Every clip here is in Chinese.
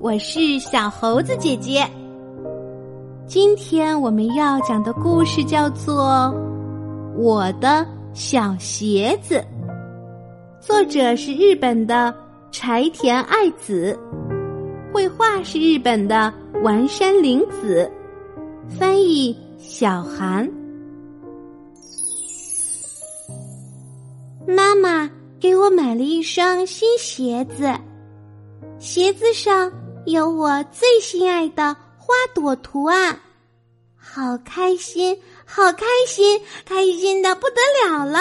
我是小猴子姐姐。今天我们要讲的故事叫做《我的小鞋子》，作者是日本的柴田爱子，绘画是日本的丸山玲子，翻译小韩。妈妈给我买了一双新鞋子，鞋子上有我最心爱的花朵图案，好开心，好开心，开心的不得了了！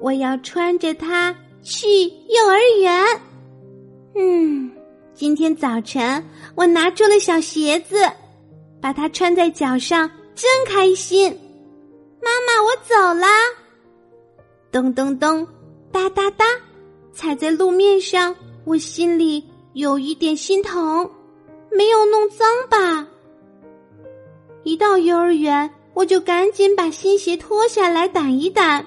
我要穿着它去幼儿园。嗯，今天早晨我拿出了小鞋子，把它穿在脚上，真开心。妈妈，我走啦。咚咚咚，哒哒哒，踩在路面上，我心里有一点心疼，没有弄脏吧？一到幼儿园，我就赶紧把新鞋脱下来掸一掸。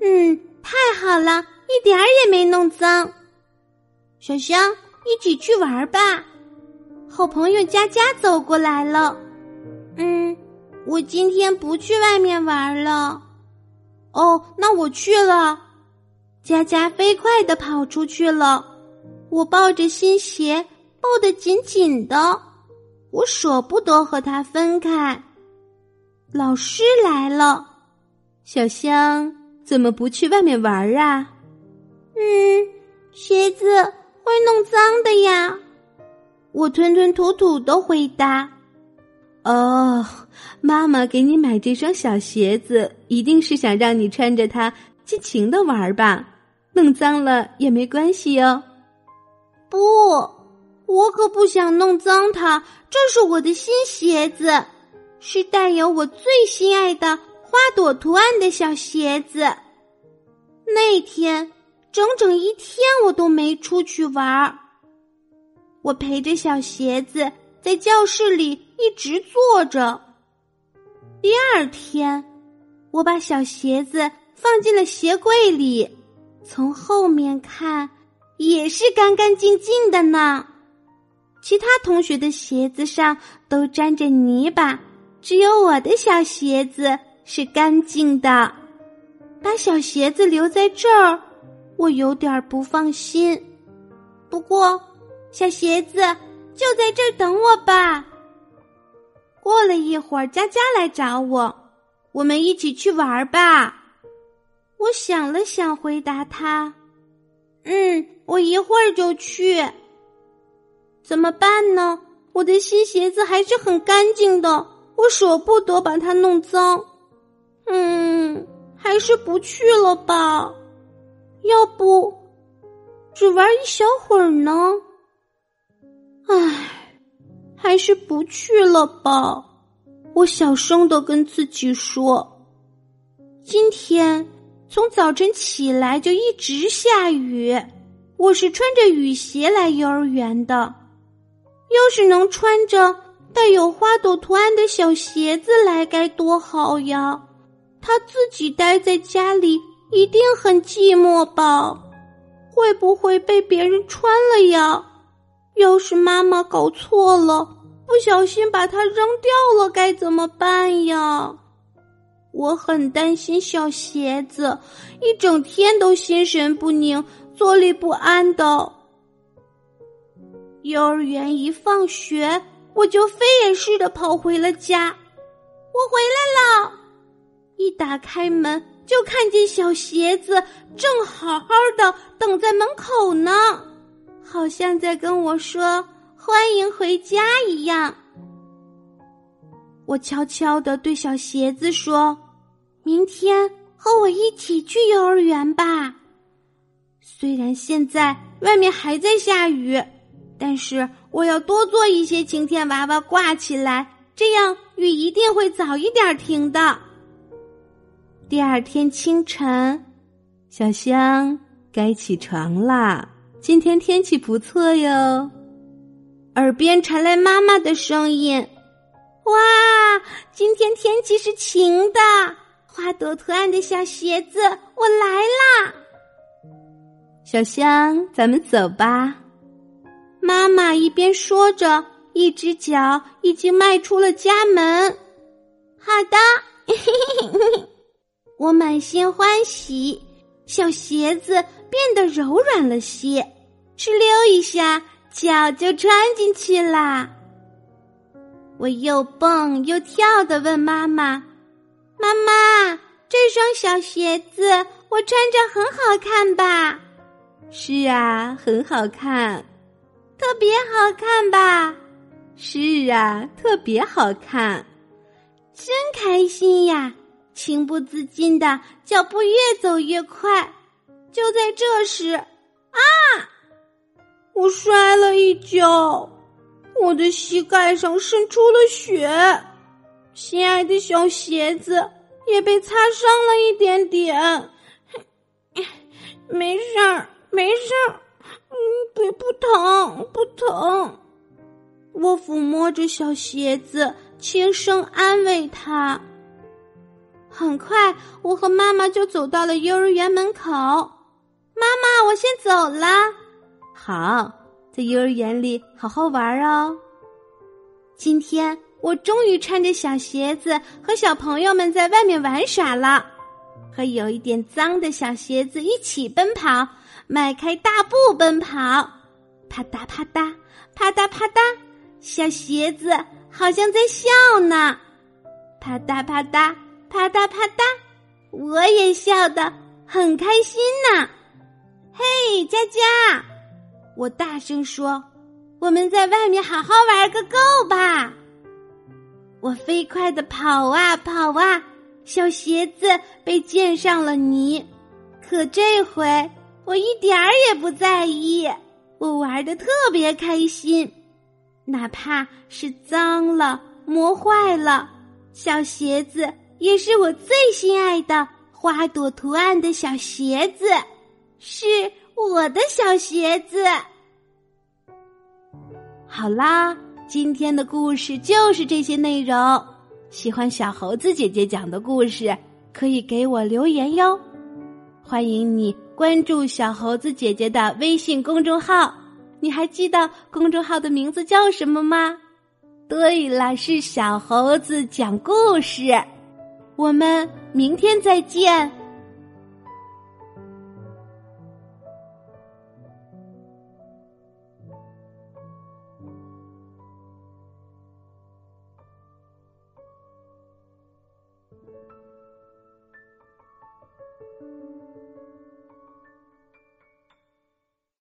嗯，太好了，一点儿也没弄脏。小香，一起去玩吧。好朋友佳佳走过来了。嗯，我今天不去外面玩了。哦，那我去了。佳佳飞快的跑出去了，我抱着新鞋，抱得紧紧的，我舍不得和他分开。老师来了，小香怎么不去外面玩啊？嗯，鞋子会弄脏的呀。我吞吞吐吐的回答。哦，妈妈给你买这双小鞋子，一定是想让你穿着它尽情的玩吧？弄脏了也没关系哟。不，我可不想弄脏它。这是我的新鞋子，是带有我最心爱的花朵图案的小鞋子。那天整整一天我都没出去玩儿，我陪着小鞋子。在教室里一直坐着。第二天，我把小鞋子放进了鞋柜里，从后面看也是干干净净的呢。其他同学的鞋子上都沾着泥巴，只有我的小鞋子是干净的。把小鞋子留在这儿，我有点不放心。不过，小鞋子。就在这儿等我吧。过了一会儿，佳佳来找我，我们一起去玩吧。我想了想，回答他：“，我一会儿就去。”怎么办呢？我的新鞋子还是很干净的，我舍不得把它弄脏。嗯，还是不去了吧。要不，只玩一小会儿呢？唉，还是不去了吧。我小声的跟自己说：“今天从早晨起来就一直下雨，我是穿着雨鞋来幼儿园的。要是能穿着带有花朵图案的小鞋子来，该多好呀！他自己待在家里一定很寂寞吧？会不会被别人穿了呀？”要是妈妈搞错了，不小心把它扔掉了，该怎么办呀？我很担心小鞋子，一整天都心神不宁、坐立不安的。幼儿园一放学，我就飞也似的跑回了家。我回来了，一打开门就看见小鞋子正好好的等在门口呢。好像在跟我说“欢迎回家”一样。我悄悄的对小鞋子说：“明天和我一起去幼儿园吧。虽然现在外面还在下雨，但是我要多做一些晴天娃娃挂起来，这样雨一定会早一点停的。”第二天清晨，小香该起床啦。今天天气不错哟，耳边传来妈妈的声音：“哇，今天天气是晴的，花朵图案的小鞋子，我来啦！”小香，咱们走吧。妈妈一边说着，一只脚已经迈出了家门。好的，我满心欢喜，小鞋子变得柔软了些，哧溜一下，脚就穿进去啦。我又蹦又跳的问妈妈：“妈妈，这双小鞋子我穿着很好看吧？”“是啊，很好看。”“特别好看吧？”“是啊，特别好看。”真开心呀！情不自禁的脚步越走越快。就在这时，啊！我摔了一跤，我的膝盖上渗出了血，心爱的小鞋子也被擦伤了一点点。没事儿，没事儿，嗯，不不疼，不疼。我抚摸着小鞋子。轻声安慰他。很快，我和妈妈就走到了幼儿园门口。妈妈，我先走了。好，在幼儿园里好好玩哦。今天我终于穿着小鞋子和小朋友们在外面玩耍了，和有一点脏的小鞋子一起奔跑，迈开大步奔跑，啪嗒啪嗒，啪嗒啪嗒，小鞋子。好像在笑呢，啪嗒啪嗒，啪嗒啪嗒，我也笑得很开心呢。嘿，佳佳，我大声说：“我们在外面好好玩个够吧！”我飞快的跑啊跑啊，小鞋子被溅上了泥，可这回我一点儿也不在意，我玩的特别开心。哪怕是脏了、磨坏了，小鞋子也是我最心爱的花朵图案的小鞋子，是我的小鞋子。好啦，今天的故事就是这些内容。喜欢小猴子姐姐讲的故事，可以给我留言哟。欢迎你关注小猴子姐姐的微信公众号。你还记得公众号的名字叫什么吗？对了，是小猴子讲故事。我们明天再见。